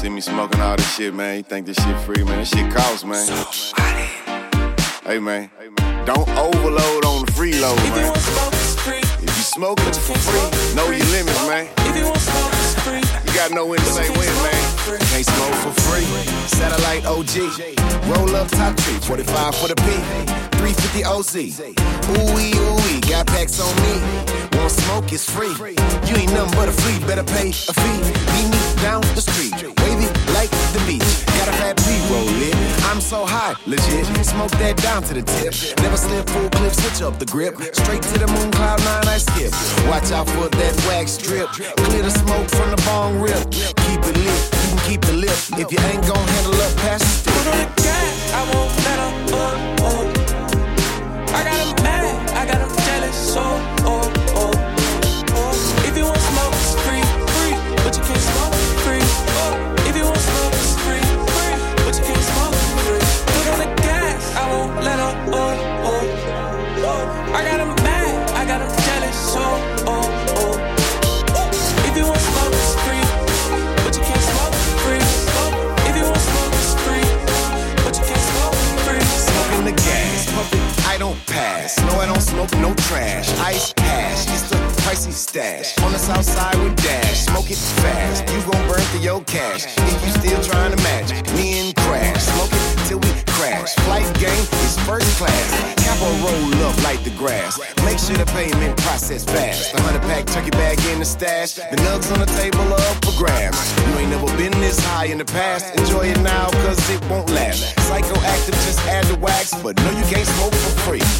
See me smoking all this shit, man. You think this shit free, man? This shit costs, man. Hey, man. Don't overload on the freeload, If you man. smoke, it's free. If you smoke it for free, know your limits, man. If you smoke, it's free. You got no when to say when, man. Can't smoke for free. Satellite OG. Roll up top tree. 45 for the P. 350 OZ. Ooh wee, ooh wee. Got packs on me. Want smoke, it's free. You ain't nothing but a flea. Better pay a fee. Meet me down the street. So high, legit. Smoke that down to the tip. Never slip full clip, switch up the grip. Straight to the moon, cloud nine, I skip. Watch out for that wax drip. Clear the smoke from the bong rip. Keep it lit, you can keep the lip. If you ain't gon' handle up, pass the stick. I won't let up, pass. No, I don't smoke no trash. Ice hash, it's the pricey stash. On the south side with dash, smoke it fast. You gon' burn through your cash. If you still trying to match, me and crash. Smoke it till we crash. Flight game is first class. Capo roll up like the grass. Make sure the payment process fast. The hundred pack turkey bag in the stash. The nugs on the table up for grabs. You ain't never been this high in the past. Enjoy it now, cause it won't last. Psychoactive, just add the wax. But no, you can't smoke for free.